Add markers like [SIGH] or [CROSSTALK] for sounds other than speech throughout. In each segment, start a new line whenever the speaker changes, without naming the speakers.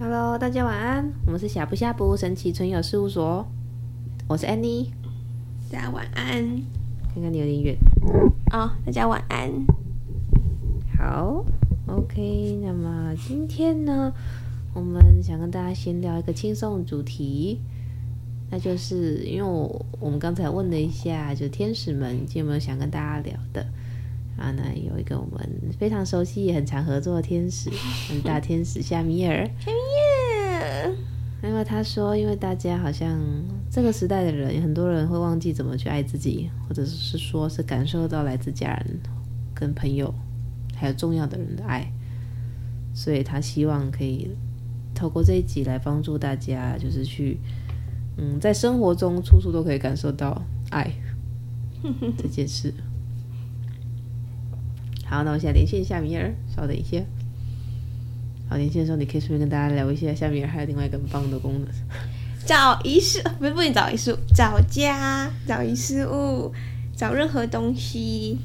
Hello，大家晚安。我们是小不下不神奇存有事务所，我是 Annie。
大家晚安。
看看你有点远。
哦，大家晚安。
好，OK。那么今天呢，我们想跟大家先聊一个轻松的主题，那就是因为我我们刚才问了一下，就天使们有没有想跟大家聊的啊？那有一个我们非常熟悉也很常合作的天使，[LAUGHS] 大天使夏米尔。
夏米尔，
因为他说，因为大家好像这个时代的人，很多人会忘记怎么去爱自己，或者是说是感受到来自家人跟朋友。还有重要的人的爱，所以他希望可以透过这一集来帮助大家，就是去，嗯，在生活中处处都可以感受到爱 [LAUGHS] 这件事。好，那我现在连线夏米尔，稍等一下。好，连线的时候你可以顺便跟大家聊一下，夏米尔还有另外一个很棒的功能，
找遗失，不是不能找遗失物，找家，找遗失物，找任何东西。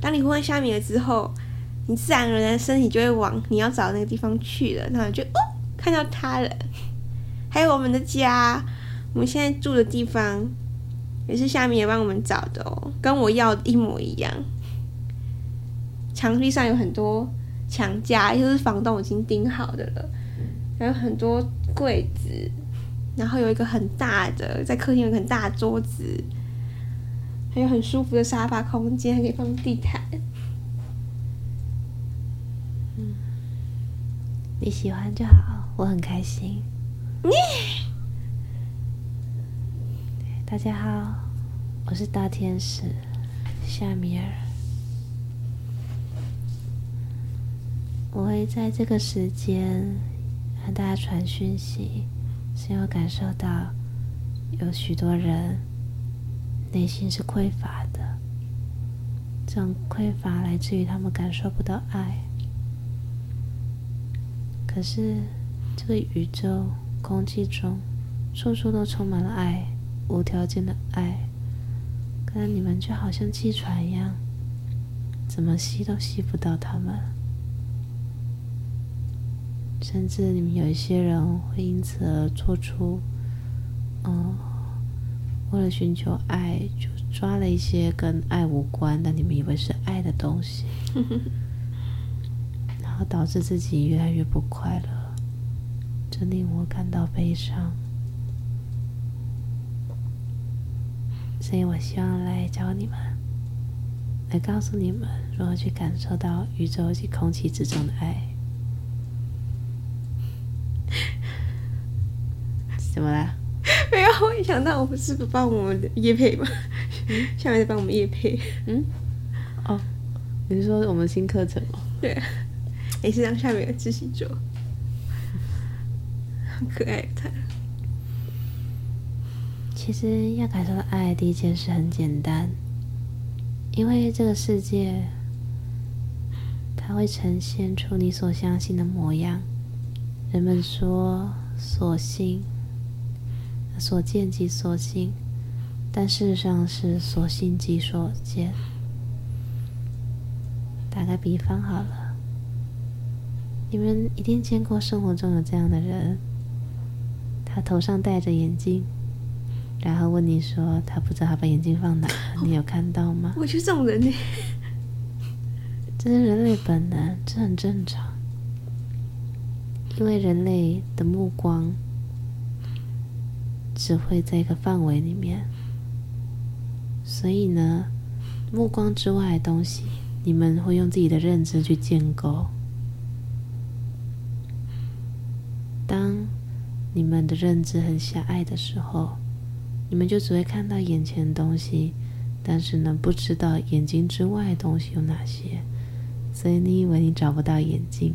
当你呼唤夏米尔之后，你自然而然身体就会往你要找的那个地方去了。然后就哦，看到他了。还有我们的家，我们现在住的地方，也是夏米也帮我们找的哦，跟我要的一模一样。墙壁上有很多墙架，就是房东已经钉好的了。还有很多柜子，然后有一个很大的，在客厅有很大的桌子。还有很舒服的沙发空间，还可以放地毯。
你喜欢就好，我很开心。你，大家好，我是大天使夏米尔。我会在这个时间和大家传讯息，是要感受到有许多人。内心是匮乏的，这种匮乏来自于他们感受不到爱。可是，这个宇宙空气中处处都充满了爱，无条件的爱。可能你们就好像气船一样，怎么吸都吸不到他们。甚至你们有一些人会因此而做出，嗯。为了寻求爱，就抓了一些跟爱无关，但你们以为是爱的东西，[LAUGHS] 后导致自己越来越不快乐，这令我感到悲伤。所以我希望来教你们，来告诉你们如何去感受到宇宙及空气之中的爱。怎么了？
没有，我一想到我们是不是帮我们的业配吗？嗯、下面再帮我们叶配。
嗯，哦，你是说我们新课程吗？
对，也是让下面的自习桌，很可爱的。
其实要感受到爱，第一件事很简单，因为这个世界，它会呈现出你所相信的模样。人们说，所信。所见即所信，但事实上是所信即所见。打个比方好了，你们一定见过生活中有这样的人，他头上戴着眼镜，然后问你说他不知道他把眼镜放哪，你有看到吗？[LAUGHS]
我就这种人呢，
这是人类本能，这很正常，因为人类的目光。只会在一个范围里面，所以呢，目光之外的东西，你们会用自己的认知去建构。当你们的认知很狭隘的时候，你们就只会看到眼前的东西，但是呢，不知道眼睛之外的东西有哪些。所以你以为你找不到眼睛，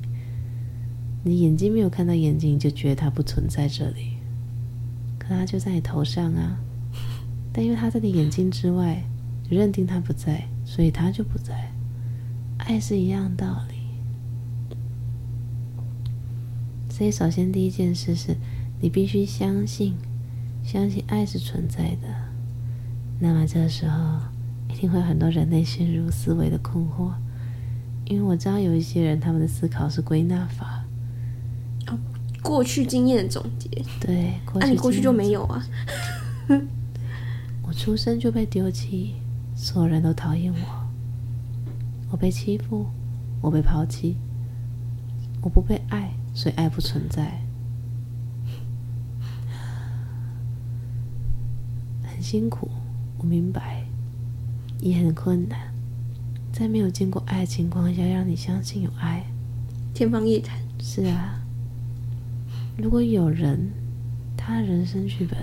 你眼睛没有看到眼睛，就觉得它不存在这里。可他就在你头上啊，但因为他在你眼睛之外，就认定他不在，所以他就不在。爱是一样道理。所以首先第一件事是，你必须相信，相信爱是存在的，那么这个时候一定会有很多人类陷入思维的困惑，因为我知道有一些人他们的思考是归纳法，
哦，过去经验的总结。
对，
那、啊、你过去就没有啊？[LAUGHS]
我出生就被丢弃，所有人都讨厌我，我被欺负，我被抛弃，我不被爱，所以爱不存在。[LAUGHS] 很辛苦，我明白，也很困难。在没有见过爱的情况下，让你相信有爱，
天方夜谭。
是啊，如果有人，他的人生剧本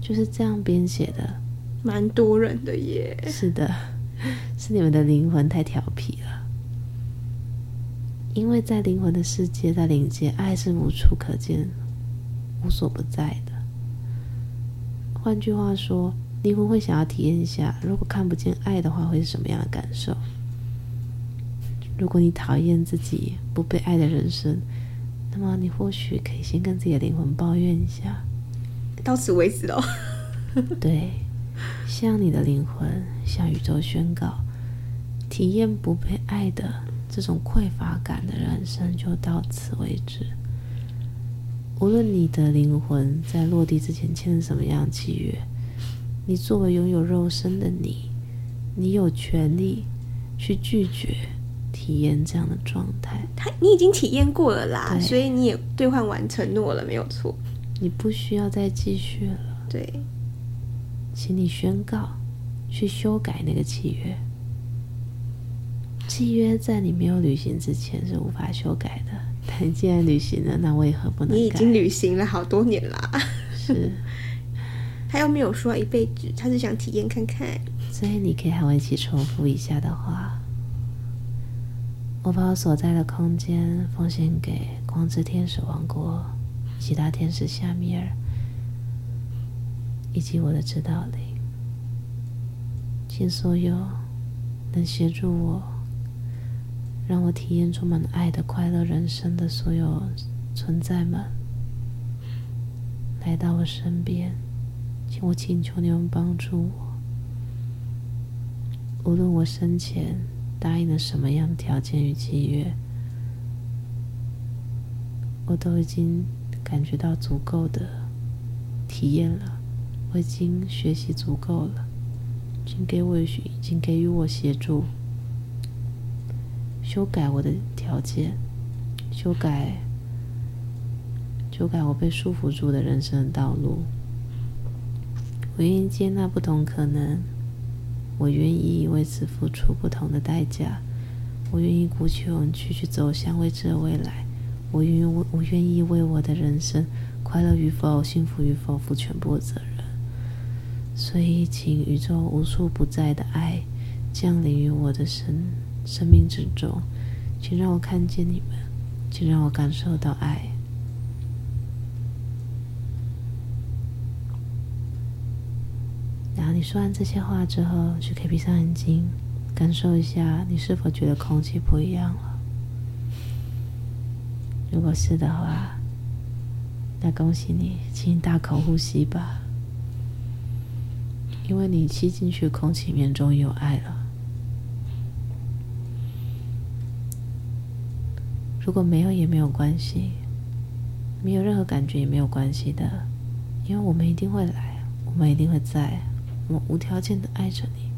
就是这样编写的，
蛮多人的耶。
是的，[LAUGHS] 是你们的灵魂太调皮了。因为在灵魂的世界，在灵界，爱是无处可见、无所不在的。换句话说，灵魂会想要体验一下，如果看不见爱的话，会是什么样的感受？如果你讨厌自己不被爱的人生，那么你或许可以先跟自己的灵魂抱怨一下。
到此为止喽。[LAUGHS]
对，向你的灵魂，向宇宙宣告，体验不被爱的这种匮乏感的人生就到此为止。无论你的灵魂在落地之前签了什么样的契约，你作为拥有肉身的你，你有权利去拒绝体验这样的状态。
他，你已经体验过了啦，所以你也兑换完承诺了，没有错。
你不需要再继续了。
对，
请你宣告，去修改那个契约。契约在你没有履行之前是无法修改的。你既然履行了，那为何不能？
你已经履行了好多年啦。
是，[LAUGHS]
他又没有说一辈子，他是想体验看看。
所以你可以和我一起重复一下的话：我把我所在的空间奉献给光之天使王国、其他天使夏米尔，以及我的指导灵，请所有能协助我。让我体验充满爱的快乐人生的所有存在们，来到我身边，请我请求你们帮助我。无论我生前答应了什么样的条件与契约，我都已经感觉到足够的体验了，我已经学习足够了，请给我许，请给予我协助。修改我的条件，修改，修改我被束缚住的人生道路。我愿意接纳不同可能，我愿意为此付出不同的代价。我愿意鼓起勇气去走向未知的未来。我愿意，我愿意为我的人生快乐与否、幸福与否负全部的责任。所以，请宇宙无处不在的爱降临于我的身。生命之中，请让我看见你们，请让我感受到爱。然后你说完这些话之后，就可以闭上眼睛，感受一下你是否觉得空气不一样了。如果是的话，那恭喜你，请你大口呼吸吧，因为你吸进去空气里面终于有爱了。如果没有也没有关系，没有任何感觉也没有关系的，因为我们一定会来，我们一定会在，我们无条件的爱着你，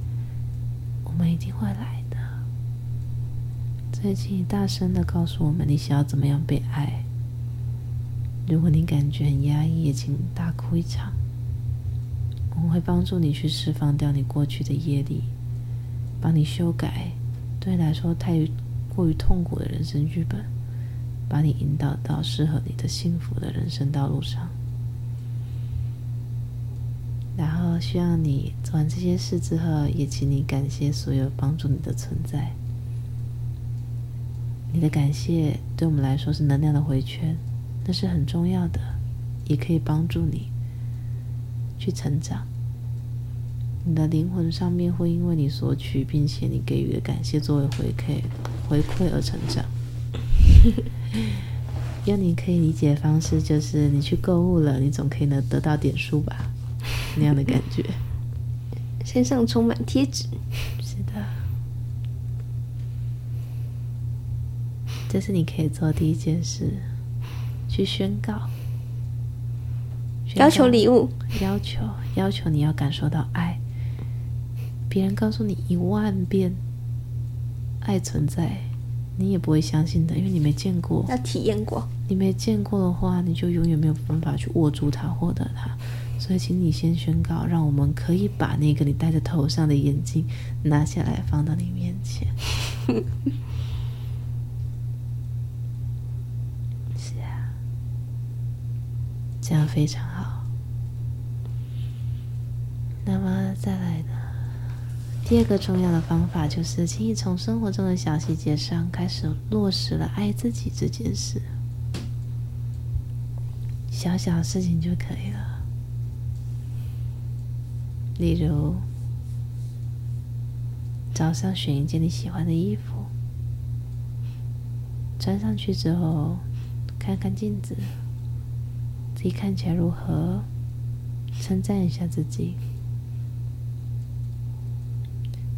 我们一定会来的。最近，大声的告诉我们，你想要怎么样被爱。如果你感觉很压抑，也请大哭一场，我们会帮助你去释放掉你过去的业力，帮你修改对你来说太过于痛苦的人生剧本。把你引导到适合你的幸福的人生道路上，然后希望你做完这些事之后，也请你感谢所有帮助你的存在。你的感谢对我们来说是能量的回圈，那是很重要的，也可以帮助你去成长。你的灵魂上面会因为你索取，并且你给予的感谢作为回馈回馈而成长。[LAUGHS] 用你可以理解的方式，就是你去购物了，你总可以能得到点数吧？[LAUGHS] 那样的感觉。
身上充满贴纸。
是的。这是你可以做的第一件事，去宣告。宣告
要求礼物。
要求要求你要感受到爱。别人告诉你一万遍爱存在。你也不会相信的，因为你没见过。
要体验过。
你没见过的话，你就永远没有办法去握住它、获得它。所以，请你先宣告，让我们可以把那个你戴在头上的眼镜拿下来，放到你面前。[LAUGHS] 是啊，这样非常好。那么，再来呢？第二个重要的方法就是，请你从生活中的小细节上开始落实了爱自己这件事，小小事情就可以了。例如，早上选一件你喜欢的衣服，穿上去之后，看看镜子，自己看起来如何，称赞一下自己。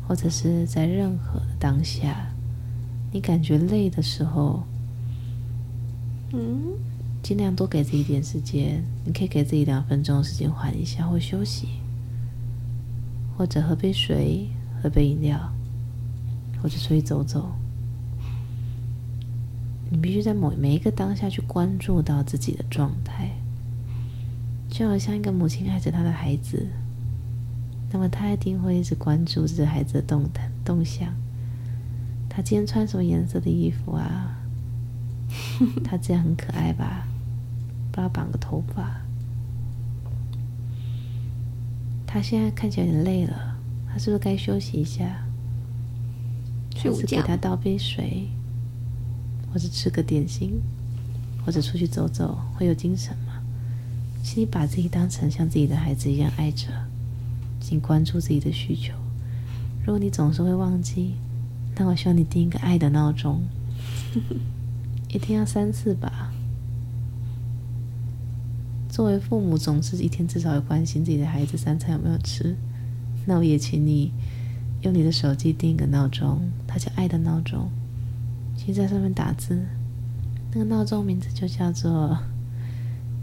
或者是在任何的当下，你感觉累的时候，
嗯，
尽量多给自己一点时间。你可以给自己两分钟的时间缓一下或休息，或者喝杯水、喝杯饮料，或者出去走走。你必须在某每一个当下去关注到自己的状态，就好像一个母亲爱着她的孩子。那么他一定会一直关注这孩子的动态动向。他今天穿什么颜色的衣服啊？[LAUGHS] 他这样很可爱吧？帮他绑个头发。他现在看起来有点累了，他是不是该休息一下？
睡午觉。
是给他倒杯水，或者吃个点心，或者出去走走，会有精神吗？请你把自己当成像自己的孩子一样爱着。请关注自己的需求。如果你总是会忘记，那我希望你定一个爱的闹钟，[LAUGHS] 一天要三次吧。作为父母，总是一天至少会关心自己的孩子三餐有没有吃。那我也请你用你的手机定一个闹钟，它叫爱的闹钟，请在上面打字。那个闹钟名字就叫做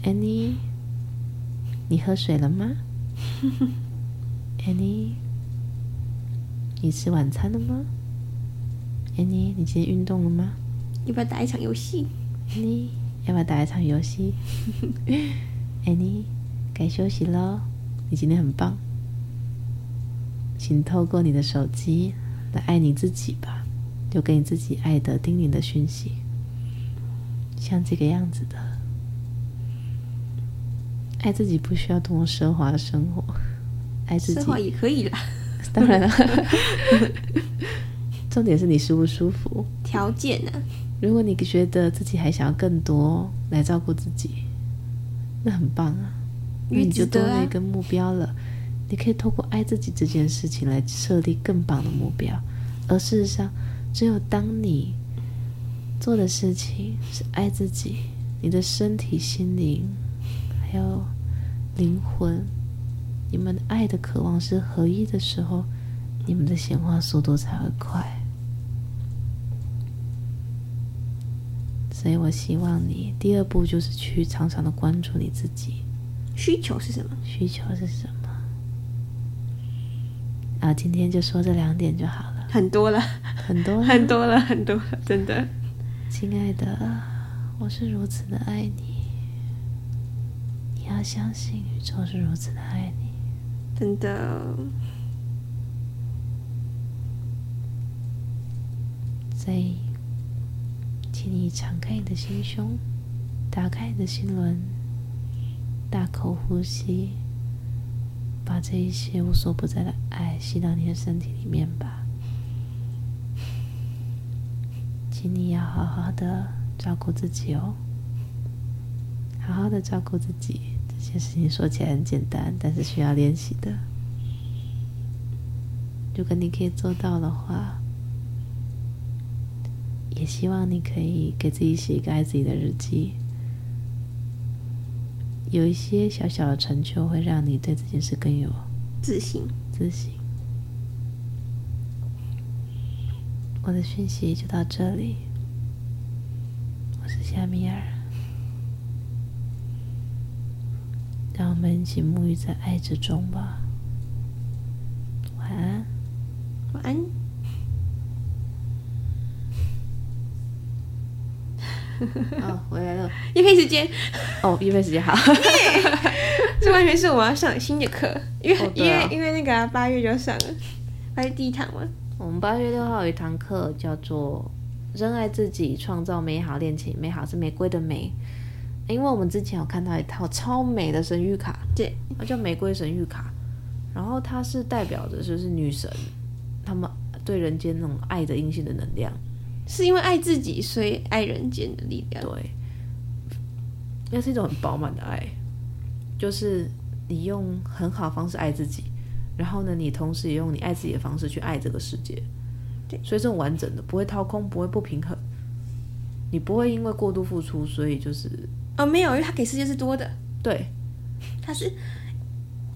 Annie，你喝水了吗？[LAUGHS] Annie，你吃晚餐了吗？Annie，你今天运动了吗？
要不要打一场游戏
？Annie，要不要打一场游戏？[LAUGHS] Annie，该休息了。你今天很棒，请透过你的手机来爱你自己吧，留给你自己爱的叮咛的讯息，像这个样子的。爱自己不需要多么奢华的生活。爱自己
也可以啦，[LAUGHS]
当然了，[LAUGHS] 重点是你舒不舒服。
条件呢？
如果你觉得自己还想要更多来照顾自己，那很棒啊，因为你就多了一个目标了。你可以透过爱自己这件事情来设立更棒的目标。而事实上，只有当你做的事情是爱自己，你的身体、心灵还有灵魂。你们的爱的渴望是合一的时候，你们的显化速度才会快。所以我希望你第二步就是去常常的关注你自己。
需求是什么？
需求是什么？啊，今天就说这两点就好了。
很多了，
很多了，
很多了，很多了，真的。
亲爱的，我是如此的爱你，你要相信宇宙是如此的爱你。
真的，
所以，请你敞开你的心胸，打开你的心轮，大口呼吸，把这一些无所不在的爱吸到你的身体里面吧。请你要好好的照顾自己哦，好好的照顾自己。这些事情说起来很简单，但是需要练习的。如果你可以做到的话，也希望你可以给自己写一个爱自己的日记。有一些小小的成就，会让你对这件事更有
自信。
自信。我的讯息就到这里。我是夏米尔，让我们一起沐浴在爱之中吧。晚安，
晚安。[LAUGHS]
哦，回来了。
业配时间。
哦，业配时间好。[LAUGHS]
这完全是我要上新的课，因为、哦、因为因为那个八、啊、月就要上了，八月第一堂嘛。
我们八月六号有一堂课叫做“珍爱自己，创造美好恋情”，美好是玫瑰的美。因为我们之前有看到一套超美的神谕卡，
对，
它叫玫瑰神谕卡，然后它是代表着就是女神，他们对人间那种爱的阴性的能量。
是因为爱自己，所以爱人间的力量。
对，那是一种很饱满的爱，就是你用很好的方式爱自己，然后呢，你同时也用你爱自己的方式去爱这个世界。
对，
所以这种完整的，不会掏空，不会不平衡。你不会因为过度付出，所以就是
哦，没有，因为他给世界是多的。
对，
他是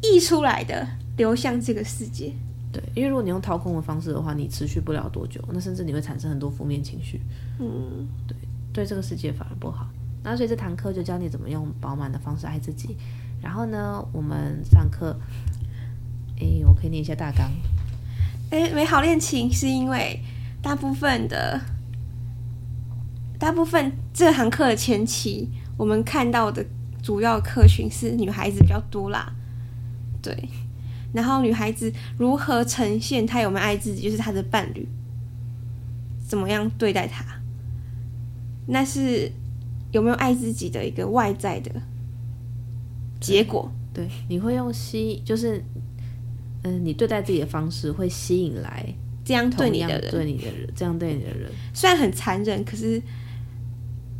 溢出来的，流向这个世界。
对，因为如果你用掏空的方式的话，你持续不了多久，那甚至你会产生很多负面情绪。
嗯，
对，对这个世界反而不好。那所以这堂课就教你怎么用饱满的方式爱自己。然后呢，我们上课，哎，我可以念一下大纲。
哎，美好恋情是因为大部分的，大部分这堂课的前期，我们看到的主要客群是女孩子比较多啦。对。然后女孩子如何呈现她有没有爱自己，就是她的伴侣怎么样对待她，那是有没有爱自己的一个外在的结果。
对，对，你会用吸，就是嗯、呃，你对待自己的方式会吸引来
这样对你的人，
对你的人，这样对你的人，
虽然很残忍，可是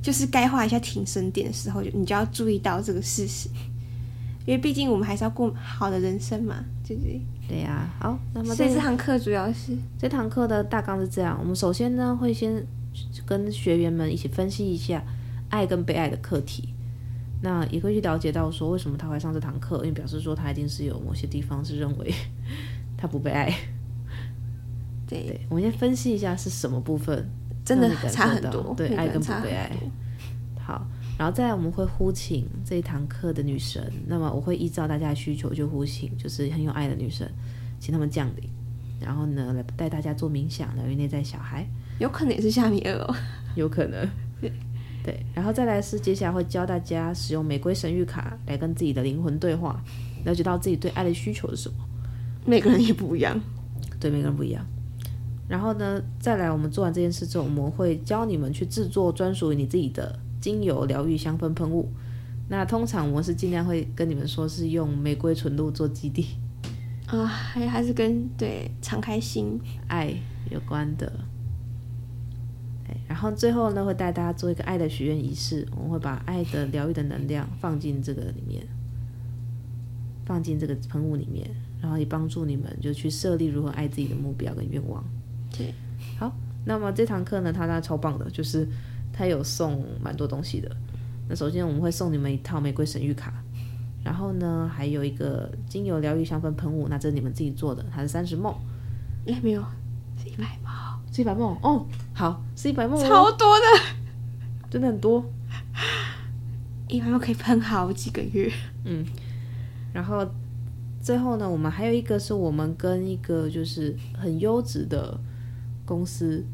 就是该画一下停损点的时候，就你就要注意到这个事实。[LAUGHS] 因为毕竟我们还是要过好的人生嘛，对不对？
对呀、啊，好，那么
这堂课主要是
这堂课的大纲是这样：我们首先呢会先跟学员们一起分析一下爱跟被爱的课题，那也会去了解到说为什么他会上这堂课，因为表示说他一定是有某些地方是认为 [LAUGHS] 他不被爱。
对，
对，我们先分析一下是什么部分
真的差很多，
对，爱跟不被爱。好。然后再来，我们会呼请这一堂课的女神。那么我会依照大家的需求就呼请，就是很有爱的女神，请他们降临。然后呢，来带大家做冥想，疗愈内在小孩。
有可能也是夏米尔哦，[LAUGHS]
有可能。对，然后再来是接下来会教大家使用玫瑰神谕卡来跟自己的灵魂对话，了解到自己对爱的需求是什么。
每个人也不一样，
对，每个人不一样。然后呢，再来我们做完这件事之后，我们会教你们去制作专属于你自己的。精油疗愈香氛喷雾，那通常我是尽量会跟你们说是用玫瑰纯露做基底
啊，还还是跟对敞开心
爱有关的。然后最后呢，会带大家做一个爱的许愿仪式，我们会把爱的疗愈的能量放进这个里面，放进这个喷雾里面，然后也帮助你们就去设立如何爱自己的目标跟愿望。那么这堂课呢，它它超棒的，就是。他有送蛮多东西的。那首先我们会送你们一套玫瑰神谕卡，然后呢，还有一个精油疗愈香氛喷雾。那这是你们自己做的，它是三十 ml。
哎，没有，是一百 ml，
是一百 ml。哦，好，是一百 ml，
超多的，
真的很多。
一百 ml 可以喷好几个月。
嗯，然后最后呢，我们还有一个是我们跟一个就是很优质的公司。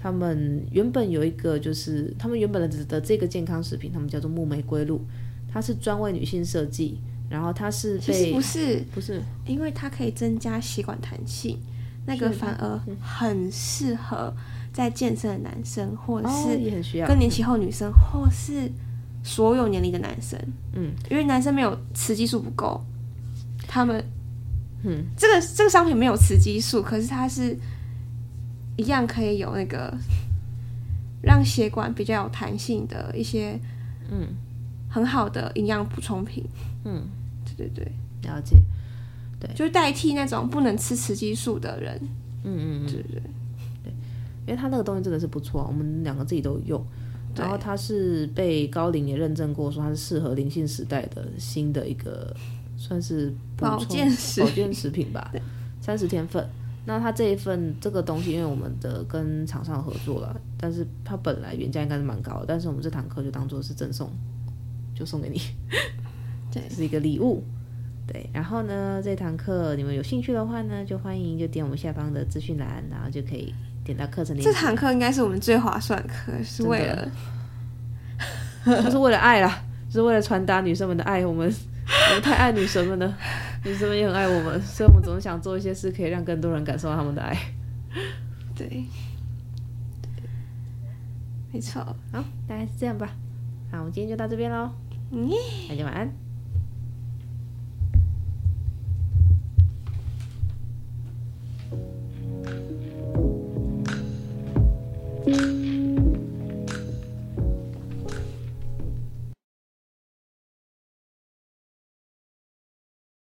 他们原本有一个，就是他们原本的的这个健康食品，他们叫做木玫瑰露，它是专为女性设计，然后它是被
不是
不是，
因为它可以增加血管弹性，那个反而很适合在健身的男生，或者是更年期后女生，或是所有年龄的男生，
嗯，
因为男生没有雌激素不够，他们，
嗯，
这个这个商品没有雌激素，可是它是。一样可以有那个让血管比较有弹性的一些，
嗯，很
好的营养补充品，
嗯，
对对对，
了解，对，
就是代替那种不能吃雌激素的人，
嗯嗯嗯，
对对对，
对。因为他那个东西真的是不错，我们两个自己都用。然后它是被高龄也认证过，说它是适合灵性时代的新的一个算是
保健食
保健食品吧，三十天份。那它这一份这个东西，因为我们的跟厂商合作了，但是它本来原价应该是蛮高的，但是我们这堂课就当做是赠送，就送给你，[LAUGHS]
对，
是一个礼物。对，然后呢，这堂课你们有兴趣的话呢，就欢迎就点我们下方的资讯栏，然后就可以点到课程链接。
这堂课应该是我们最划算的课，是为了，[LAUGHS]
就是为了爱啦，就是为了传达女生们的爱。我们 [LAUGHS] 我们太爱女神们了，女神们也很爱我们，所以我们总是想做一些事，可以让更多人感受到他们的爱。
对，没错，
好，大概是这样吧。好，我们今天就到这边喽。嗯，大家晚安。